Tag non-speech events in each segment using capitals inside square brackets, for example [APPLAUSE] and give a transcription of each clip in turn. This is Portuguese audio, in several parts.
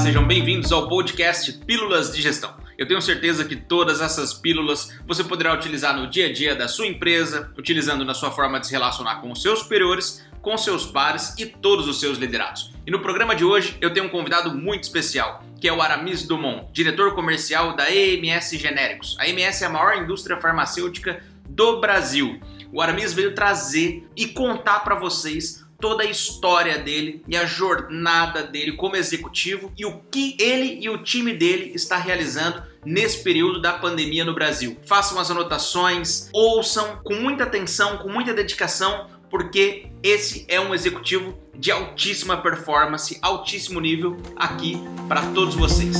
sejam bem-vindos ao podcast Pílulas de Gestão. Eu tenho certeza que todas essas pílulas você poderá utilizar no dia a dia da sua empresa, utilizando na sua forma de se relacionar com os seus superiores, com seus pares e todos os seus liderados. E no programa de hoje eu tenho um convidado muito especial, que é o Aramis Dumont, diretor comercial da EMS Genéricos. A EMS é a maior indústria farmacêutica do Brasil. O Aramis veio trazer e contar para vocês toda a história dele e a jornada dele como executivo e o que ele e o time dele está realizando nesse período da pandemia no Brasil. Façam as anotações, ouçam com muita atenção, com muita dedicação, porque esse é um executivo de altíssima performance, altíssimo nível aqui para todos vocês.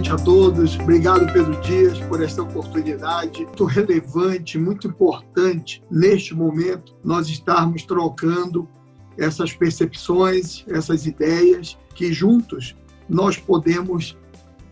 Noite a todos. Obrigado, Pedro Dias, por esta oportunidade muito relevante, muito importante neste momento, nós estarmos trocando essas percepções, essas ideias, que juntos nós podemos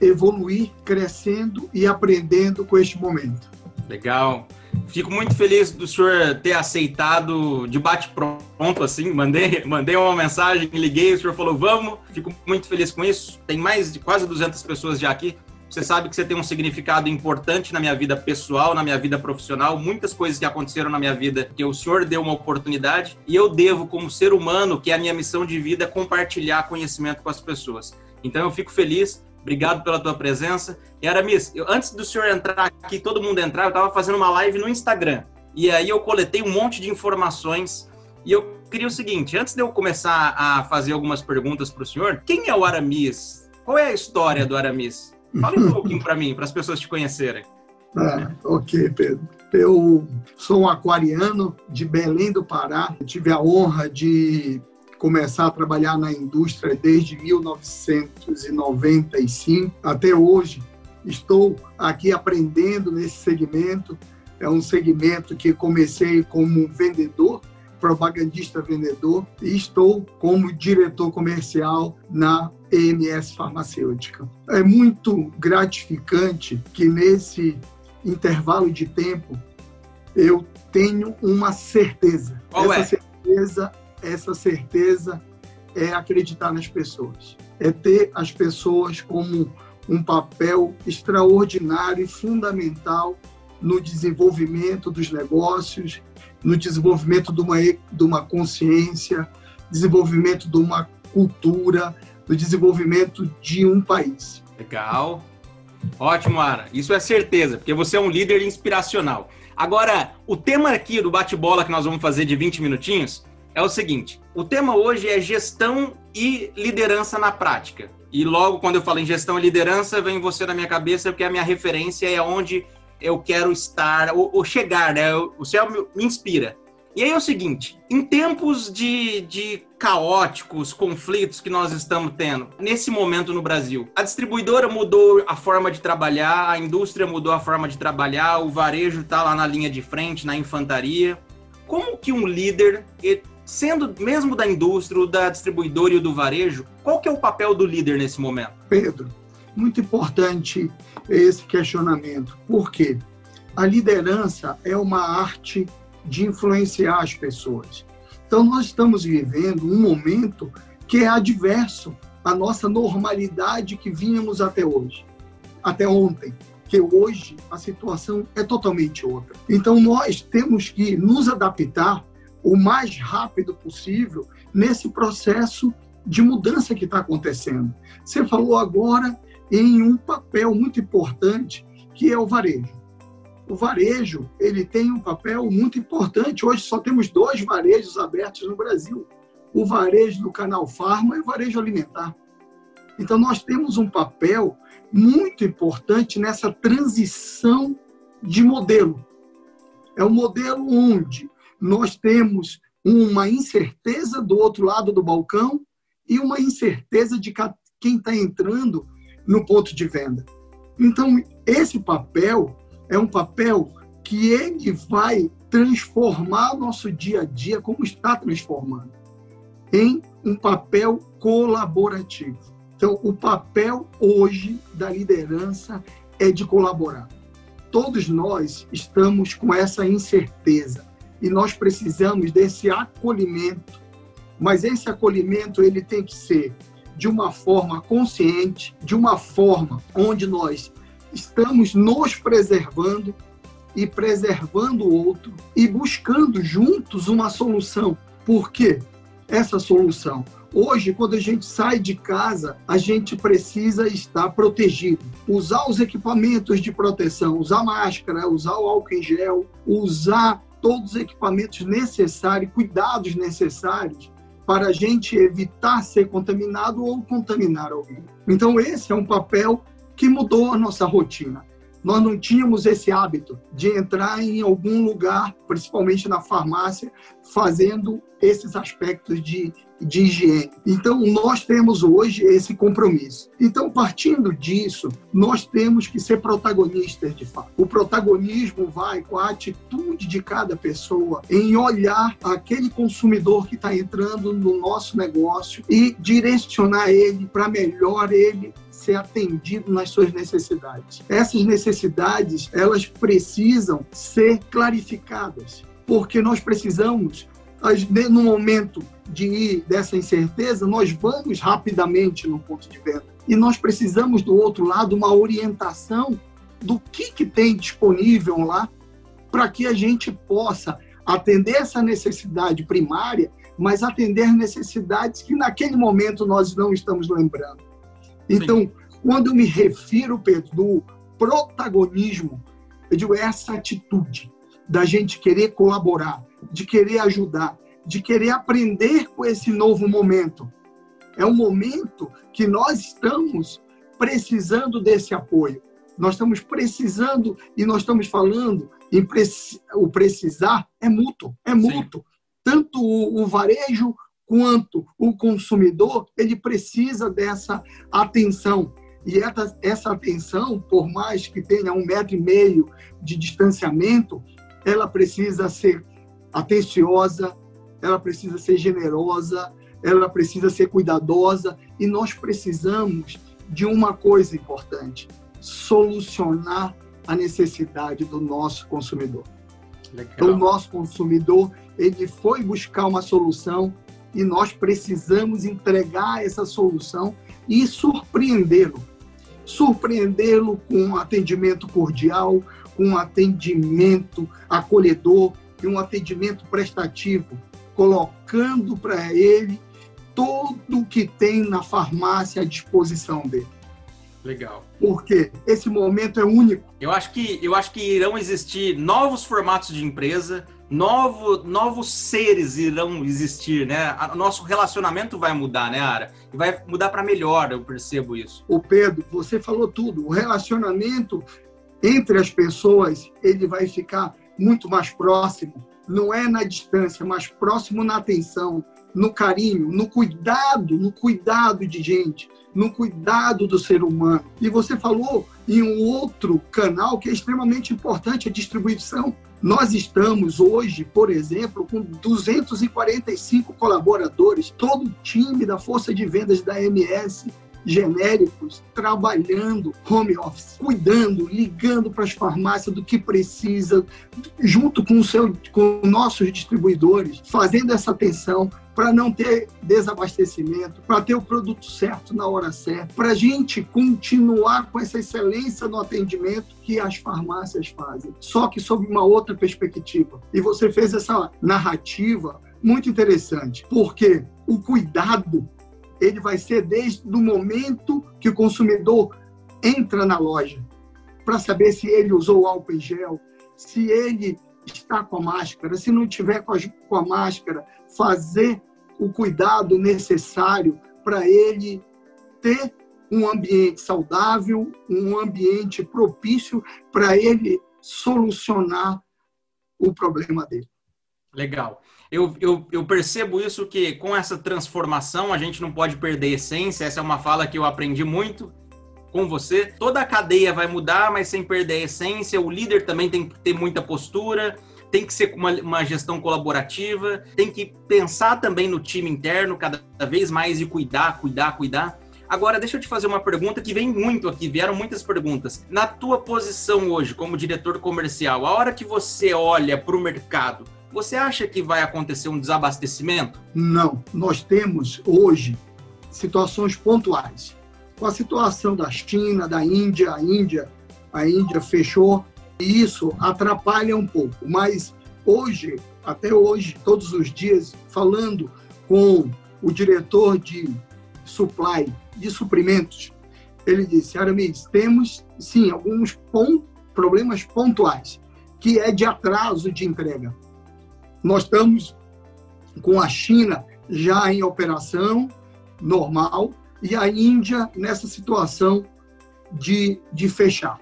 evoluir, crescendo e aprendendo com este momento. Legal. Fico muito feliz do senhor ter aceitado de bate-pronto, assim. Mandei, [LAUGHS] mandei uma mensagem, liguei, o senhor falou, vamos. Fico muito feliz com isso. Tem mais de quase 200 pessoas já aqui. Você sabe que você tem um significado importante na minha vida pessoal, na minha vida profissional, muitas coisas que aconteceram na minha vida que o senhor deu uma oportunidade e eu devo, como ser humano, que é a minha missão de vida, compartilhar conhecimento com as pessoas. Então eu fico feliz Obrigado pela tua presença. E Aramis, eu, antes do senhor entrar aqui, todo mundo entrar, eu estava fazendo uma live no Instagram. E aí eu coletei um monte de informações. E eu queria o seguinte, antes de eu começar a fazer algumas perguntas para o senhor, quem é o Aramis? Qual é a história do Aramis? Fala um pouquinho para mim, para as pessoas te conhecerem. Ah, ok, Pedro. Eu sou um aquariano de Belém do Pará. Eu tive a honra de começar a trabalhar na indústria desde 1995 até hoje. Estou aqui aprendendo nesse segmento. É um segmento que comecei como vendedor, propagandista vendedor, e estou como diretor comercial na EMS Farmacêutica. É muito gratificante que nesse intervalo de tempo eu tenho uma certeza. Qual Essa é? certeza essa certeza é acreditar nas pessoas, é ter as pessoas como um papel extraordinário e fundamental no desenvolvimento dos negócios, no desenvolvimento de uma, de uma consciência, desenvolvimento de uma cultura, no desenvolvimento de um país. Legal. Ótimo, Ara. Isso é certeza, porque você é um líder inspiracional. Agora, o tema aqui do bate-bola que nós vamos fazer de 20 minutinhos é o seguinte: o tema hoje é gestão e liderança na prática. E logo quando eu falo em gestão e liderança, vem você na minha cabeça, porque a minha referência é onde eu quero estar, ou, ou chegar, né? O céu me inspira. E aí é o seguinte: em tempos de, de caóticos, conflitos que nós estamos tendo nesse momento no Brasil, a distribuidora mudou a forma de trabalhar, a indústria mudou a forma de trabalhar, o varejo está lá na linha de frente, na infantaria. Como que um líder sendo mesmo da indústria, da distribuidora e do varejo, qual que é o papel do líder nesse momento? Pedro, muito importante esse questionamento. Por quê? A liderança é uma arte de influenciar as pessoas. Então, nós estamos vivendo um momento que é adverso à nossa normalidade que vínhamos até hoje, até ontem, que hoje a situação é totalmente outra. Então, nós temos que nos adaptar o mais rápido possível nesse processo de mudança que está acontecendo. Você falou agora em um papel muito importante que é o varejo. O varejo ele tem um papel muito importante. Hoje só temos dois varejos abertos no Brasil: o varejo do canal Farma e o varejo alimentar. Então nós temos um papel muito importante nessa transição de modelo. É um modelo onde nós temos uma incerteza do outro lado do balcão e uma incerteza de quem está entrando no ponto de venda. Então, esse papel é um papel que ele vai transformar nosso dia a dia, como está transformando, em um papel colaborativo. Então, o papel hoje da liderança é de colaborar. todos nós estamos com essa incerteza e nós precisamos desse acolhimento. Mas esse acolhimento ele tem que ser de uma forma consciente, de uma forma onde nós estamos nos preservando e preservando o outro e buscando juntos uma solução. Por quê? Essa solução. Hoje, quando a gente sai de casa, a gente precisa estar protegido. Usar os equipamentos de proteção, usar máscara, usar o álcool em gel, usar todos os equipamentos necessários, cuidados necessários para a gente evitar ser contaminado ou contaminar alguém. Então, esse é um papel que mudou a nossa rotina. Nós não tínhamos esse hábito de entrar em algum lugar, principalmente na farmácia, fazendo esses aspectos de, de higiene. Então, nós temos hoje esse compromisso. Então, partindo disso, nós temos que ser protagonistas de fato. O protagonismo vai com a atitude de cada pessoa em olhar aquele consumidor que está entrando no nosso negócio e direcionar ele para melhor ele ser atendido nas suas necessidades. Essas necessidades, elas precisam ser clarificadas, porque nós precisamos no momento de ir dessa incerteza, nós vamos rapidamente no ponto de venda. E nós precisamos, do outro lado, uma orientação do que, que tem disponível lá para que a gente possa atender essa necessidade primária, mas atender necessidades que naquele momento nós não estamos lembrando. Então, Sim. quando eu me refiro, Pedro, do protagonismo, eu digo essa atitude da gente querer colaborar, de querer ajudar, de querer aprender com esse novo momento. É um momento que nós estamos precisando desse apoio. Nós estamos precisando e nós estamos falando em o precisar é mútuo, é mútuo. Sim. Tanto o, o varejo quanto o consumidor, ele precisa dessa atenção. E essa, atenção, por mais que tenha um metro e meio de distanciamento, ela precisa ser atenciosa, ela precisa ser generosa, ela precisa ser cuidadosa e nós precisamos de uma coisa importante: solucionar a necessidade do nosso consumidor. Legal. Então, o nosso consumidor ele foi buscar uma solução e nós precisamos entregar essa solução e surpreendê-lo. Surpreendê-lo com um atendimento cordial, com um atendimento acolhedor e um atendimento prestativo, colocando para ele tudo que tem na farmácia à disposição dele. Legal. Porque esse momento é único. Eu acho que eu acho que irão existir novos formatos de empresa, novo, novos seres irão existir, né? O nosso relacionamento vai mudar, né, Ara? E vai mudar para melhor, eu percebo isso. O Pedro, você falou tudo. O relacionamento entre as pessoas, ele vai ficar muito mais próximo. Não é na distância, mas próximo na atenção, no carinho, no cuidado, no cuidado de gente, no cuidado do ser humano. E você falou em um outro canal que é extremamente importante, a distribuição. Nós estamos hoje, por exemplo, com 245 colaboradores, todo o time da força de vendas da MS genéricos trabalhando home office, cuidando, ligando para as farmácias do que precisa, junto com, o seu, com nossos distribuidores, fazendo essa atenção para não ter desabastecimento, para ter o produto certo na hora certa, para a gente continuar com essa excelência no atendimento que as farmácias fazem, só que sob uma outra perspectiva. E você fez essa narrativa muito interessante, porque o cuidado ele vai ser desde o momento que o consumidor entra na loja, para saber se ele usou álcool em gel, se ele está com a máscara, se não tiver com a, com a máscara, fazer o cuidado necessário para ele ter um ambiente saudável, um ambiente propício para ele solucionar o problema dele. Legal eu, eu, eu, percebo isso que com essa transformação a gente não pode perder a essência. Essa é uma fala que eu aprendi muito com você. Toda a cadeia vai mudar, mas sem perder a essência. O líder também tem que ter muita postura, tem que ser uma, uma gestão colaborativa, tem que pensar também no time interno cada vez mais e cuidar, cuidar, cuidar. Agora, deixa eu te fazer uma pergunta que vem muito aqui, vieram muitas perguntas. Na tua posição hoje, como diretor comercial, a hora que você olha para o mercado, você acha que vai acontecer um desabastecimento? Não. Nós temos hoje situações pontuais. Com a situação da China, da Índia, a Índia, a Índia fechou, e isso atrapalha um pouco. Mas hoje, até hoje, todos os dias, falando com o diretor de supply, de suprimentos, ele disse, Aramis, temos sim alguns problemas pontuais, que é de atraso de entrega. Nós estamos com a China já em operação normal e a Índia nessa situação de, de fechar.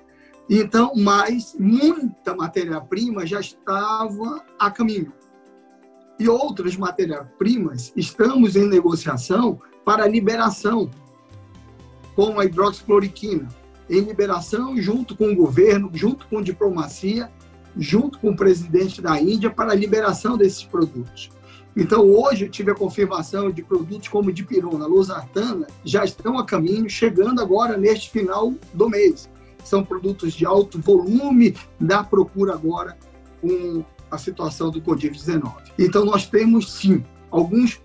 Então, mas muita matéria-prima já estava a caminho. E outras matérias-primas estamos em negociação para liberação, como a hidroxicloroquina, em liberação junto com o governo, junto com diplomacia, junto com o presidente da Índia para a liberação desses produtos. Então, hoje eu tive a confirmação de produtos como dipirona, losartana, já estão a caminho, chegando agora neste final do mês. São produtos de alto volume da procura agora com a situação do Covid-19. Então, nós temos, sim, alguns,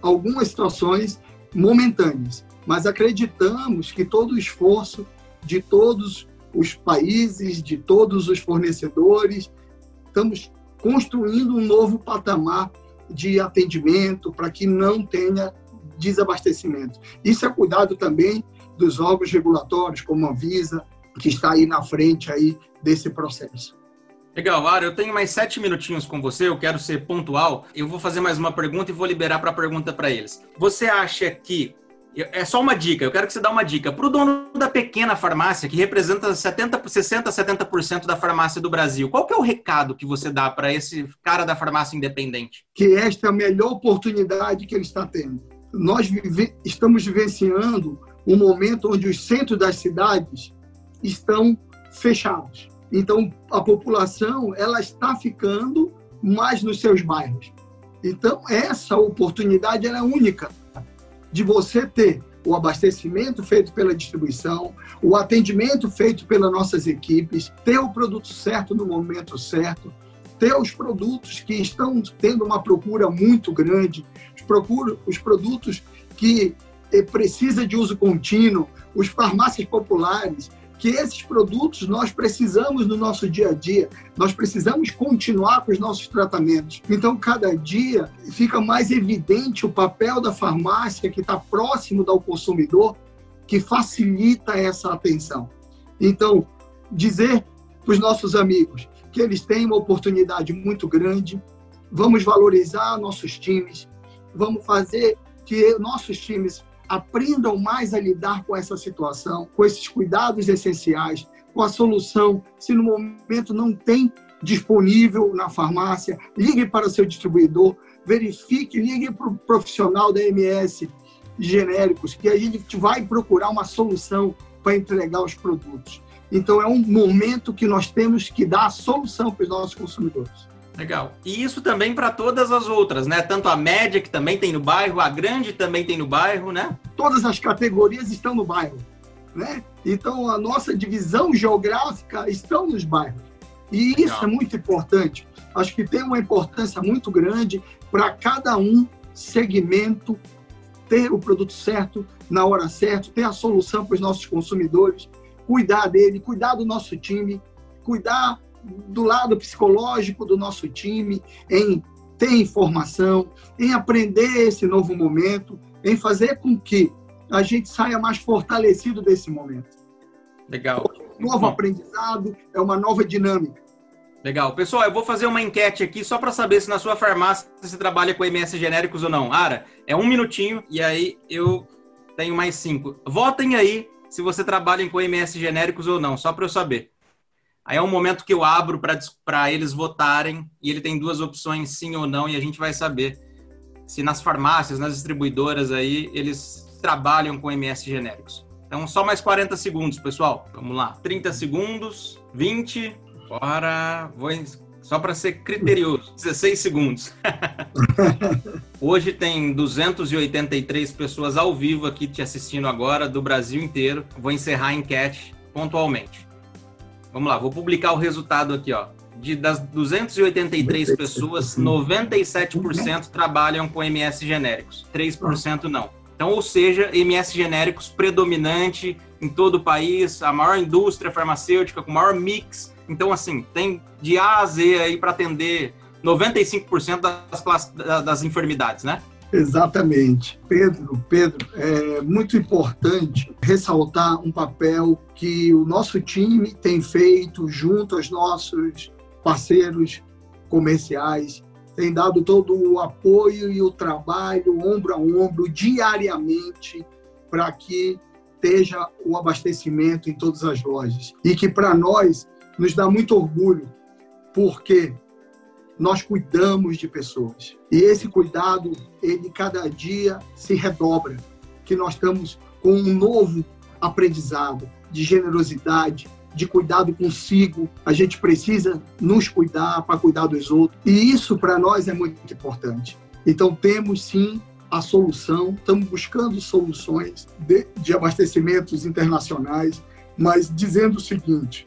algumas situações momentâneas, mas acreditamos que todo o esforço de todos os países, de todos os fornecedores. Estamos construindo um novo patamar de atendimento para que não tenha desabastecimento. Isso é cuidado também dos órgãos regulatórios, como a Visa, que está aí na frente aí desse processo. Legal, Ara, eu tenho mais sete minutinhos com você, eu quero ser pontual. Eu vou fazer mais uma pergunta e vou liberar para a pergunta para eles. Você acha que é só uma dica, eu quero que você dê uma dica. Para o dono da pequena farmácia, que representa 70, 60%, 70% da farmácia do Brasil, qual que é o recado que você dá para esse cara da farmácia independente? Que esta é a melhor oportunidade que ele está tendo. Nós vive, estamos vivenciando um momento onde os centros das cidades estão fechados. Então, a população ela está ficando mais nos seus bairros. Então, essa oportunidade é única de você ter o abastecimento feito pela distribuição, o atendimento feito pelas nossas equipes, ter o produto certo no momento certo, ter os produtos que estão tendo uma procura muito grande, os, os produtos que eh, precisa de uso contínuo, os farmácias populares, que esses produtos nós precisamos no nosso dia a dia, nós precisamos continuar com os nossos tratamentos. Então, cada dia fica mais evidente o papel da farmácia que está próximo do consumidor, que facilita essa atenção. Então, dizer para os nossos amigos que eles têm uma oportunidade muito grande, vamos valorizar nossos times, vamos fazer que nossos times aprendam mais a lidar com essa situação, com esses cuidados essenciais, com a solução. Se no momento não tem disponível na farmácia, ligue para o seu distribuidor, verifique, ligue para o profissional da MS genéricos, que a gente vai procurar uma solução para entregar os produtos. Então, é um momento que nós temos que dar a solução para os nossos consumidores. Legal. E isso também para todas as outras, né? Tanto a média, que também tem no bairro, a grande também tem no bairro, né? Todas as categorias estão no bairro, né? Então, a nossa divisão geográfica estão nos bairros. E isso Legal. é muito importante. Acho que tem uma importância muito grande para cada um segmento ter o produto certo na hora certa, ter a solução para os nossos consumidores, cuidar dele, cuidar do nosso time, cuidar do lado psicológico do nosso time, em ter informação, em aprender esse novo momento, em fazer com que a gente saia mais fortalecido desse momento. Legal. Um novo aprendizado, é uma nova dinâmica. Legal. Pessoal, eu vou fazer uma enquete aqui só para saber se na sua farmácia você trabalha com MS genéricos ou não. Ara, é um minutinho e aí eu tenho mais cinco. Votem aí se você trabalha com MS genéricos ou não, só para eu saber. Aí é um momento que eu abro para eles votarem e ele tem duas opções, sim ou não, e a gente vai saber se nas farmácias, nas distribuidoras aí, eles trabalham com MS genéricos. Então, só mais 40 segundos, pessoal. Vamos lá. 30 segundos, 20. Bora. Vou só para ser criterioso, [LAUGHS] 16 segundos. [LAUGHS] Hoje tem 283 pessoas ao vivo aqui te assistindo agora, do Brasil inteiro. Vou encerrar a enquete pontualmente. Vamos lá, vou publicar o resultado aqui, ó. De, das 283 pessoas, 97% trabalham com MS genéricos, 3% não. Então, ou seja, MS genéricos predominante em todo o país, a maior indústria farmacêutica com maior mix. Então, assim, tem de A a Z aí para atender 95% das, classes, das enfermidades, né? Exatamente. Pedro, Pedro, é muito importante ressaltar um papel que o nosso time tem feito junto aos nossos parceiros comerciais tem dado todo o apoio e o trabalho, ombro a ombro, diariamente, para que esteja o abastecimento em todas as lojas. E que para nós nos dá muito orgulho, porque nós cuidamos de pessoas. E esse cuidado, ele cada dia se redobra, que nós estamos com um novo aprendizado de generosidade, de cuidado consigo. A gente precisa nos cuidar para cuidar dos outros. E isso para nós é muito importante. Então temos sim a solução, estamos buscando soluções de, de abastecimentos internacionais, mas dizendo o seguinte,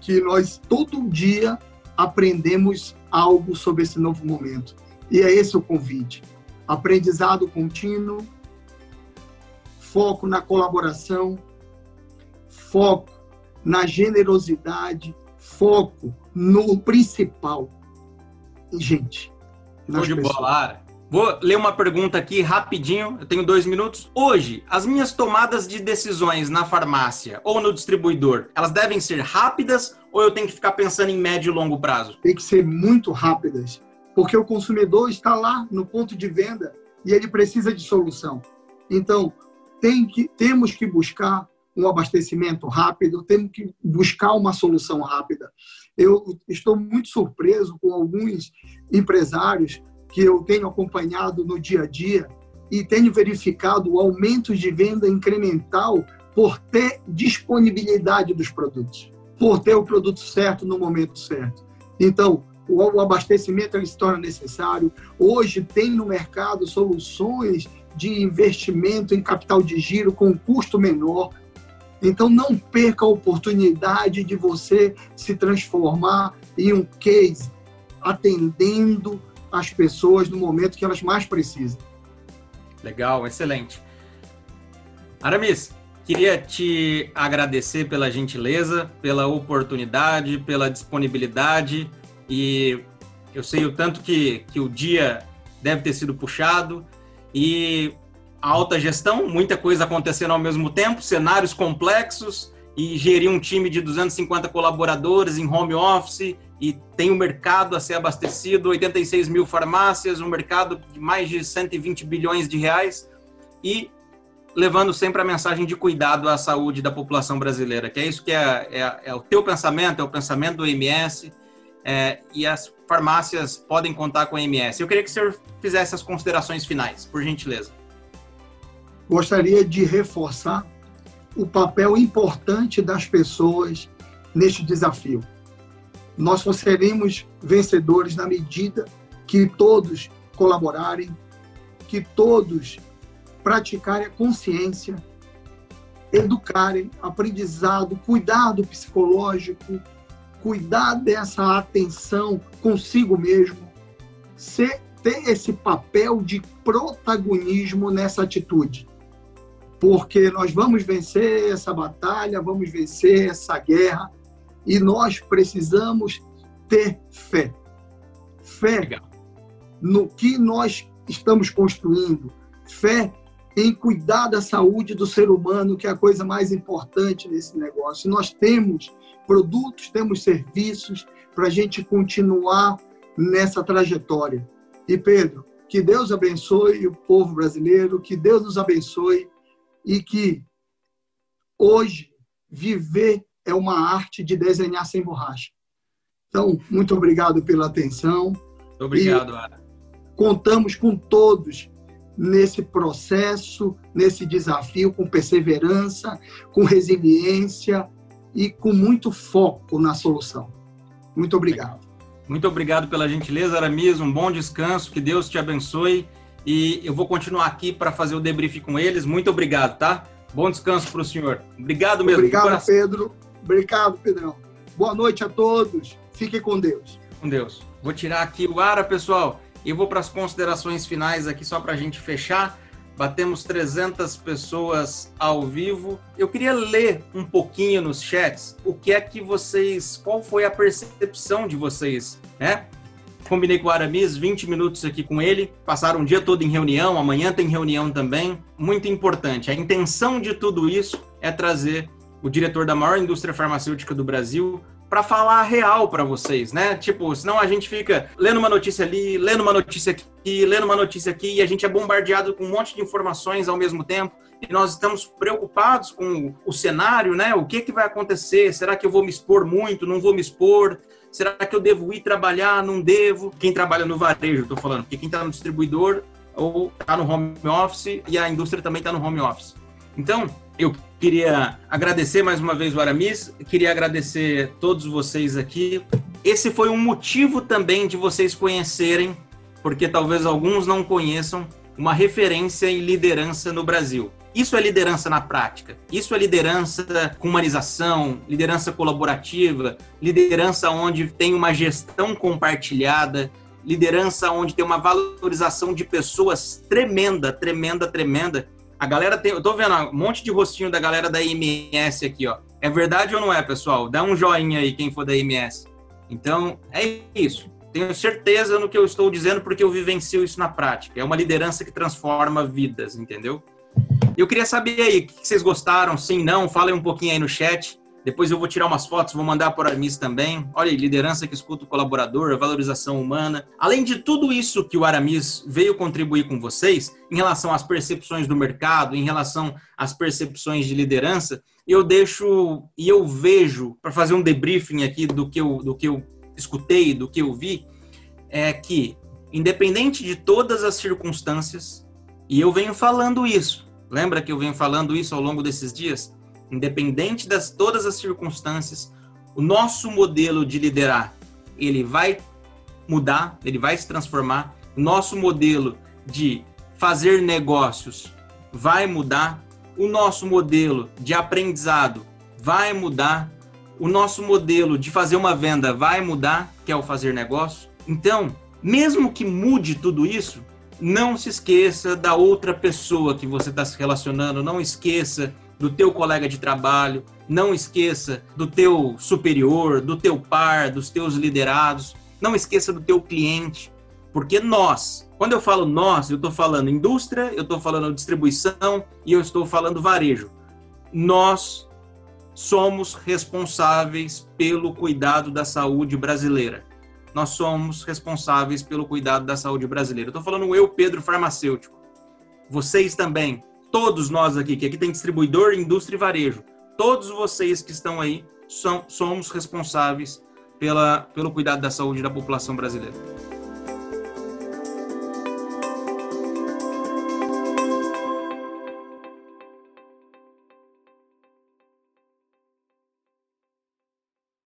que nós todo dia aprendemos algo sobre esse novo momento. E é esse o convite. Aprendizado contínuo, foco na colaboração, foco na generosidade, foco no principal. Gente, Show de bola, Vou ler uma pergunta aqui rapidinho, eu tenho dois minutos. Hoje, as minhas tomadas de decisões na farmácia ou no distribuidor, elas devem ser rápidas ou eu tenho que ficar pensando em médio e longo prazo? Tem que ser muito rápidas, porque o consumidor está lá no ponto de venda e ele precisa de solução. Então, tem que, temos que buscar um abastecimento rápido, temos que buscar uma solução rápida. Eu estou muito surpreso com alguns empresários que eu tenho acompanhado no dia a dia e tenho verificado o aumento de venda incremental por ter disponibilidade dos produtos, por ter o produto certo no momento certo. Então, o abastecimento se torna necessário. Hoje tem no mercado soluções de investimento em capital de giro com custo menor, então, não perca a oportunidade de você se transformar em um case, atendendo as pessoas no momento que elas mais precisam. Legal, excelente. Aramis, queria te agradecer pela gentileza, pela oportunidade, pela disponibilidade e eu sei o tanto que, que o dia deve ter sido puxado e alta gestão, muita coisa acontecendo ao mesmo tempo, cenários complexos e gerir um time de 250 colaboradores em home office e tem um mercado a ser abastecido, 86 mil farmácias, um mercado de mais de 120 bilhões de reais e levando sempre a mensagem de cuidado à saúde da população brasileira, que é isso que é, é, é o teu pensamento, é o pensamento do MS é, e as farmácias podem contar com a MS. Eu queria que o senhor fizesse as considerações finais, por gentileza gostaria de reforçar o papel importante das pessoas neste desafio. Nós só seremos vencedores na medida que todos colaborarem, que todos praticarem a consciência, educarem, aprendizado, cuidado psicológico, cuidar dessa atenção consigo mesmo, ser, ter esse papel de protagonismo nessa atitude. Porque nós vamos vencer essa batalha, vamos vencer essa guerra e nós precisamos ter fé. Fé no que nós estamos construindo, fé em cuidar da saúde do ser humano, que é a coisa mais importante nesse negócio. Nós temos produtos, temos serviços para a gente continuar nessa trajetória. E Pedro, que Deus abençoe o povo brasileiro, que Deus nos abençoe e que hoje viver é uma arte de desenhar sem borracha. Então, muito obrigado pela atenção. Obrigado, Ara. Contamos com todos nesse processo, nesse desafio, com perseverança, com resiliência e com muito foco na solução. Muito obrigado. Muito obrigado pela gentileza, Aramis. Um bom descanso, que Deus te abençoe. E eu vou continuar aqui para fazer o debrief com eles. Muito obrigado, tá? Bom descanso para o senhor. Obrigado mesmo. Obrigado, Pedro. Obrigado, Pedrão. Boa noite a todos. Fique com Deus. Com Deus. Vou tirar aqui o ara, pessoal, e vou para as considerações finais aqui só para a gente fechar. Batemos 300 pessoas ao vivo. Eu queria ler um pouquinho nos chats o que é que vocês, qual foi a percepção de vocês, né? Combinei com o Aramis 20 minutos aqui com ele, passaram o dia todo em reunião, amanhã tem reunião também. Muito importante. A intenção de tudo isso é trazer o diretor da maior indústria farmacêutica do Brasil para falar real para vocês, né? Tipo, senão a gente fica lendo uma notícia ali, lendo uma notícia aqui, lendo uma notícia aqui, e a gente é bombardeado com um monte de informações ao mesmo tempo, e nós estamos preocupados com o cenário, né? O que, que vai acontecer? Será que eu vou me expor muito? Não vou me expor? Será que eu devo ir trabalhar? Não devo? Quem trabalha no varejo, estou falando, porque quem está no distribuidor ou está no home office e a indústria também está no home office. Então, eu queria agradecer mais uma vez o Aramis, queria agradecer todos vocês aqui. Esse foi um motivo também de vocês conhecerem, porque talvez alguns não conheçam, uma referência em liderança no Brasil. Isso é liderança na prática. Isso é liderança com humanização, liderança colaborativa, liderança onde tem uma gestão compartilhada, liderança onde tem uma valorização de pessoas tremenda, tremenda, tremenda a galera tem. Eu tô vendo um monte de rostinho da galera da IMS aqui, ó. É verdade ou não é, pessoal? Dá um joinha aí, quem for da IMS. Então, é isso. Tenho certeza no que eu estou dizendo, porque eu vivencio isso na prática. É uma liderança que transforma vidas, entendeu? Eu queria saber aí, o que vocês gostaram? Sim, não? Falem um pouquinho aí no chat. Depois eu vou tirar umas fotos, vou mandar para o Aramis também. Olha aí, liderança que escuta o colaborador, valorização humana. Além de tudo isso que o Aramis veio contribuir com vocês, em relação às percepções do mercado, em relação às percepções de liderança, eu deixo e eu vejo, para fazer um debriefing aqui do que eu, do que eu escutei, do que eu vi, é que, independente de todas as circunstâncias, e eu venho falando isso, lembra que eu venho falando isso ao longo desses dias? Independente das todas as circunstâncias, o nosso modelo de liderar, ele vai mudar, ele vai se transformar. O nosso modelo de fazer negócios vai mudar. O nosso modelo de aprendizado vai mudar. O nosso modelo de fazer uma venda vai mudar, que é o fazer negócio. Então, mesmo que mude tudo isso, não se esqueça da outra pessoa que você está se relacionando, não esqueça do teu colega de trabalho, não esqueça do teu superior, do teu par, dos teus liderados, não esqueça do teu cliente, porque nós, quando eu falo nós, eu estou falando indústria, eu estou falando distribuição e eu estou falando varejo. Nós somos responsáveis pelo cuidado da saúde brasileira. Nós somos responsáveis pelo cuidado da saúde brasileira. Estou falando eu, Pedro, farmacêutico. Vocês também, todos nós aqui, que aqui tem distribuidor, indústria e varejo, todos vocês que estão aí são, somos responsáveis pela, pelo cuidado da saúde da população brasileira.